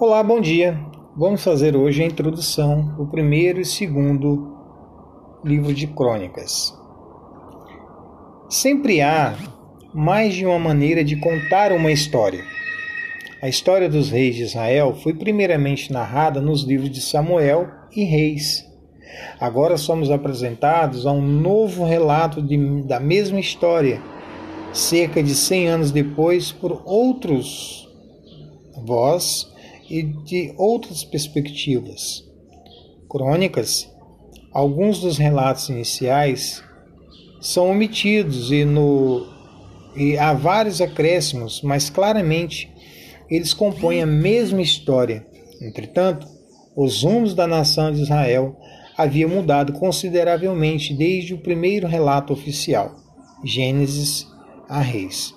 Olá, bom dia. Vamos fazer hoje a introdução do primeiro e segundo livro de Crônicas. Sempre há mais de uma maneira de contar uma história. A história dos reis de Israel foi primeiramente narrada nos livros de Samuel e Reis. Agora somos apresentados a um novo relato de, da mesma história, cerca de 100 anos depois, por outros voz e de outras perspectivas. Crônicas, alguns dos relatos iniciais são omitidos e, no, e há vários acréscimos, mas claramente eles compõem a mesma história. Entretanto, os rumos da nação de Israel haviam mudado consideravelmente desde o primeiro relato oficial, Gênesis a Reis.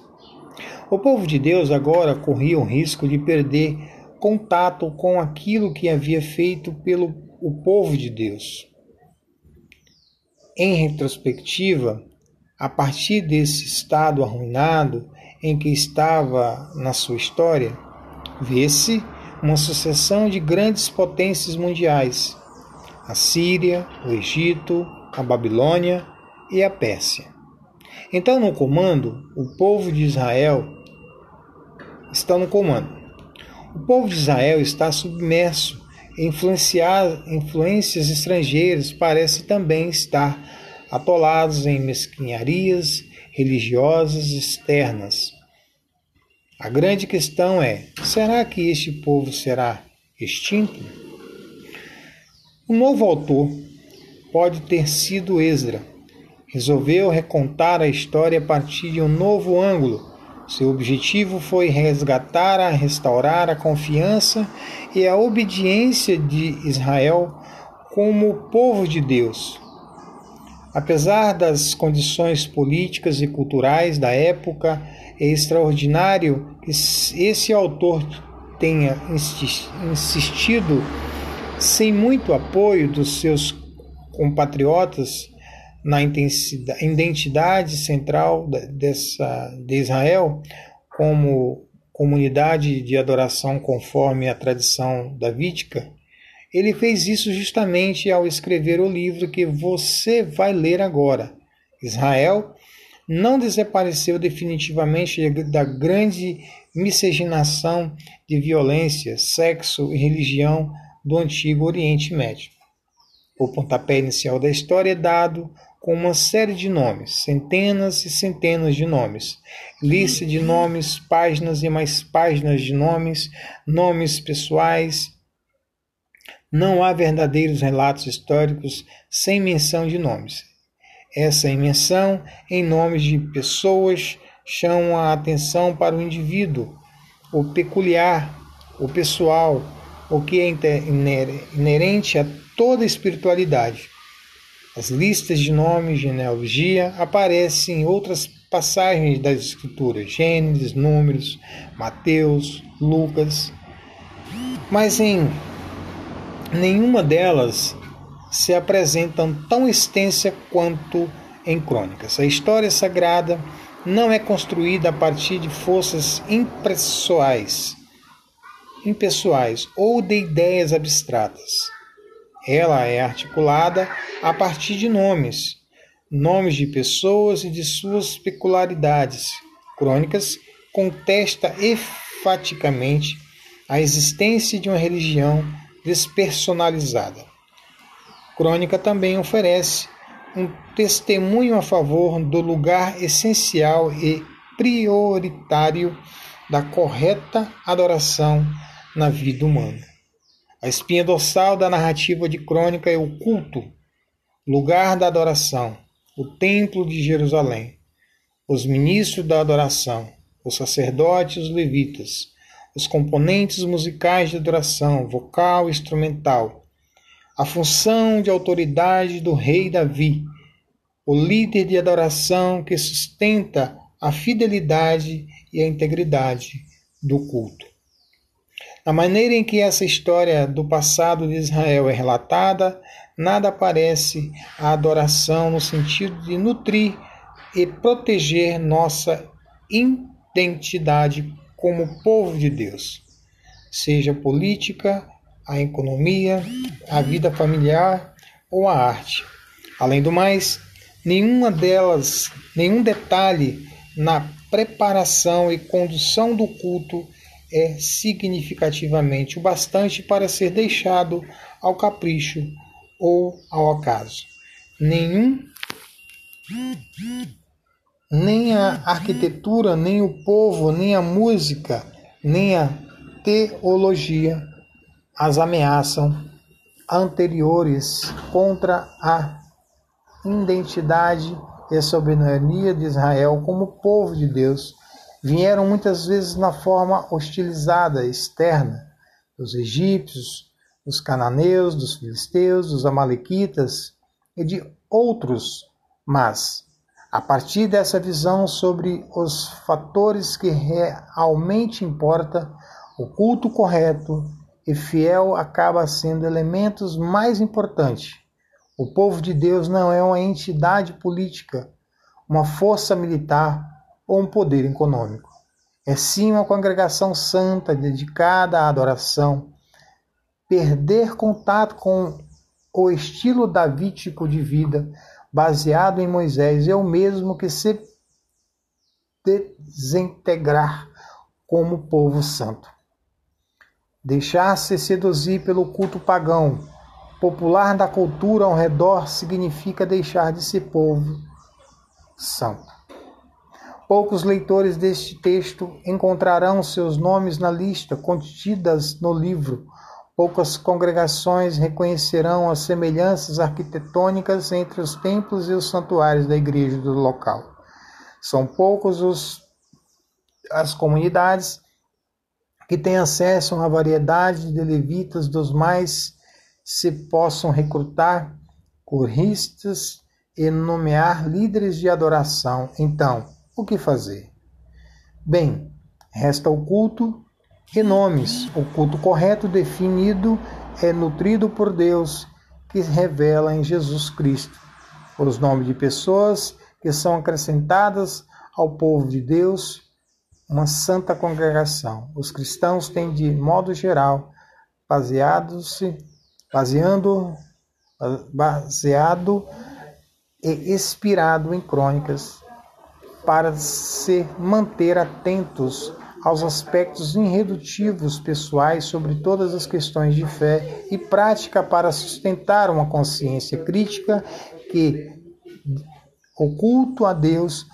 O povo de Deus agora corria o risco de perder contato com aquilo que havia feito pelo o povo de Deus. Em retrospectiva, a partir desse estado arruinado em que estava na sua história, vê-se uma sucessão de grandes potências mundiais: a Síria, o Egito, a Babilônia e a Pérsia. Então, no comando, o povo de Israel está no comando. O povo de Israel está submerso em influências estrangeiras, parece também estar atolados em mesquinharias religiosas externas. A grande questão é: será que este povo será extinto? O novo autor pode ter sido Esdra. Resolveu recontar a história a partir de um novo ângulo seu objetivo foi resgatar, restaurar a confiança e a obediência de Israel como povo de Deus. Apesar das condições políticas e culturais da época, é extraordinário que esse autor tenha insistido, sem muito apoio dos seus compatriotas, na identidade central dessa, de Israel como comunidade de adoração conforme a tradição davídica, ele fez isso justamente ao escrever o livro que você vai ler agora. Israel não desapareceu definitivamente da grande miscigenação de violência, sexo e religião do antigo Oriente Médio. O pontapé inicial da história é dado com uma série de nomes, centenas e centenas de nomes, lista de nomes, páginas e mais páginas de nomes, nomes pessoais. Não há verdadeiros relatos históricos sem menção de nomes. Essa imenção em nomes de pessoas chama a atenção para o indivíduo, o peculiar, o pessoal, o que é inerente a toda espiritualidade as listas de nomes, genealogia, aparecem em outras passagens das Escrituras, Gênesis, Números, Mateus, Lucas, mas em nenhuma delas se apresentam tão extensa quanto em Crônicas. A história sagrada não é construída a partir de forças impessoais, impessoais ou de ideias abstratas ela é articulada a partir de nomes, nomes de pessoas e de suas peculiaridades. Crônicas contesta enfaticamente a existência de uma religião despersonalizada. Crônica também oferece um testemunho a favor do lugar essencial e prioritário da correta adoração na vida humana. A espinha dorsal da narrativa de crônica é o culto, lugar da adoração, o templo de Jerusalém, os ministros da adoração, os sacerdotes os levitas, os componentes musicais de adoração, vocal e instrumental, a função de autoridade do rei Davi, o líder de adoração que sustenta a fidelidade e a integridade do culto. A maneira em que essa história do passado de Israel é relatada, nada parece a adoração no sentido de nutrir e proteger nossa identidade como povo de Deus. seja política, a economia, a vida familiar ou a arte. Além do mais, nenhuma delas, nenhum detalhe na preparação e condução do culto é significativamente o bastante para ser deixado ao capricho ou ao acaso. Nenhum nem a arquitetura, nem o povo, nem a música, nem a teologia as ameaçam anteriores contra a identidade e soberania de Israel como povo de Deus vieram muitas vezes na forma hostilizada externa dos egípcios, dos cananeus, dos filisteus, dos amalequitas e de outros, mas a partir dessa visão sobre os fatores que realmente importa, o culto correto e fiel acaba sendo elementos mais importantes. O povo de Deus não é uma entidade política, uma força militar ou um poder econômico. É sim uma congregação santa dedicada à adoração. Perder contato com o estilo davítico de vida baseado em Moisés é o mesmo que se desintegrar como povo santo. Deixar-se seduzir pelo culto pagão, popular da cultura ao redor, significa deixar de ser povo santo. Poucos leitores deste texto encontrarão seus nomes na lista contidas no livro. Poucas congregações reconhecerão as semelhanças arquitetônicas entre os templos e os santuários da igreja do local. São poucos os, as comunidades que têm acesso a uma variedade de levitas dos mais se possam recrutar coristas e nomear líderes de adoração. Então, o que fazer? Bem, resta o culto e nomes. O culto correto definido é nutrido por Deus, que revela em Jesus Cristo. Os nomes de pessoas que são acrescentadas ao povo de Deus uma santa congregação. Os cristãos têm, de modo geral, baseado-se, baseando, baseado e inspirado em crônicas para se manter atentos aos aspectos irredutivos pessoais sobre todas as questões de fé e prática para sustentar uma consciência crítica que o culto a Deus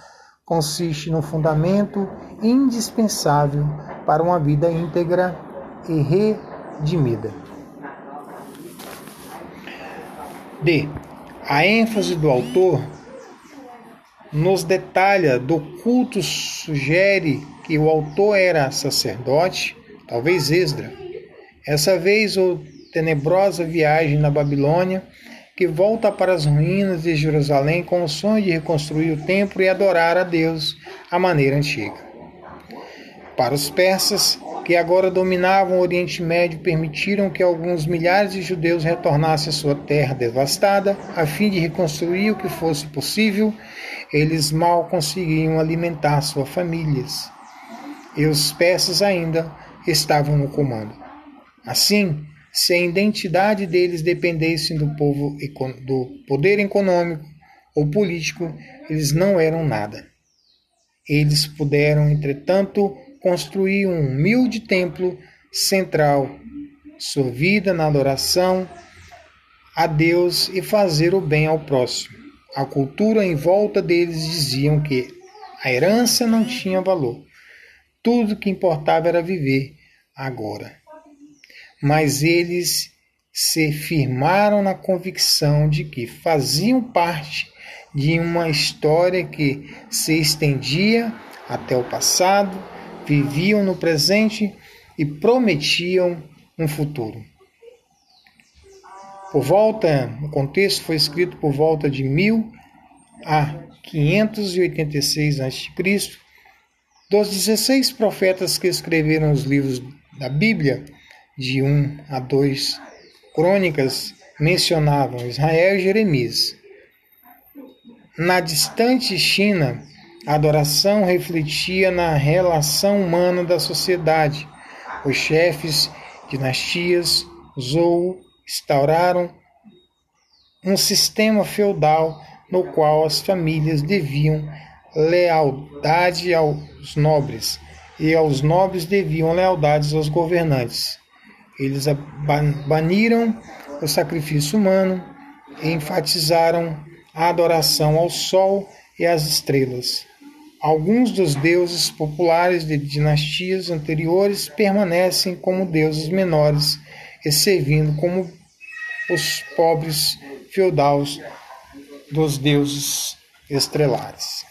consiste no fundamento indispensável para uma vida íntegra e redimida. D. A ênfase do autor nos detalha do culto sugere que o autor era sacerdote, talvez Esdra. Essa vez, o tenebrosa viagem na Babilônia que volta para as ruínas de Jerusalém com o sonho de reconstruir o templo e adorar a Deus à maneira antiga. Para os persas, que agora dominavam o Oriente Médio, permitiram que alguns milhares de judeus retornassem à sua terra devastada, a fim de reconstruir o que fosse possível. Eles mal conseguiam alimentar suas famílias. E os persas ainda estavam no comando. Assim, se a identidade deles dependesse do, povo, do poder econômico ou político, eles não eram nada. Eles puderam, entretanto, construir um humilde templo central, sua vida na adoração a Deus e fazer o bem ao próximo. A cultura em volta deles diziam que a herança não tinha valor. Tudo que importava era viver agora mas eles se firmaram na convicção de que faziam parte de uma história que se estendia até o passado, viviam no presente e prometiam um futuro. Por volta, o contexto foi escrito por volta de 1000 a 586 a.C. Dos 16 profetas que escreveram os livros da Bíblia, de 1 a 2 crônicas mencionavam Israel e Jeremias. Na distante China, a adoração refletia na relação humana da sociedade, Os chefes dinastias Zou instauraram um sistema feudal no qual as famílias deviam lealdade aos nobres e aos nobres deviam lealdades aos governantes. Eles baniram o sacrifício humano e enfatizaram a adoração ao sol e às estrelas. Alguns dos deuses populares de dinastias anteriores permanecem como deuses menores e servindo como os pobres feudais dos deuses estrelares.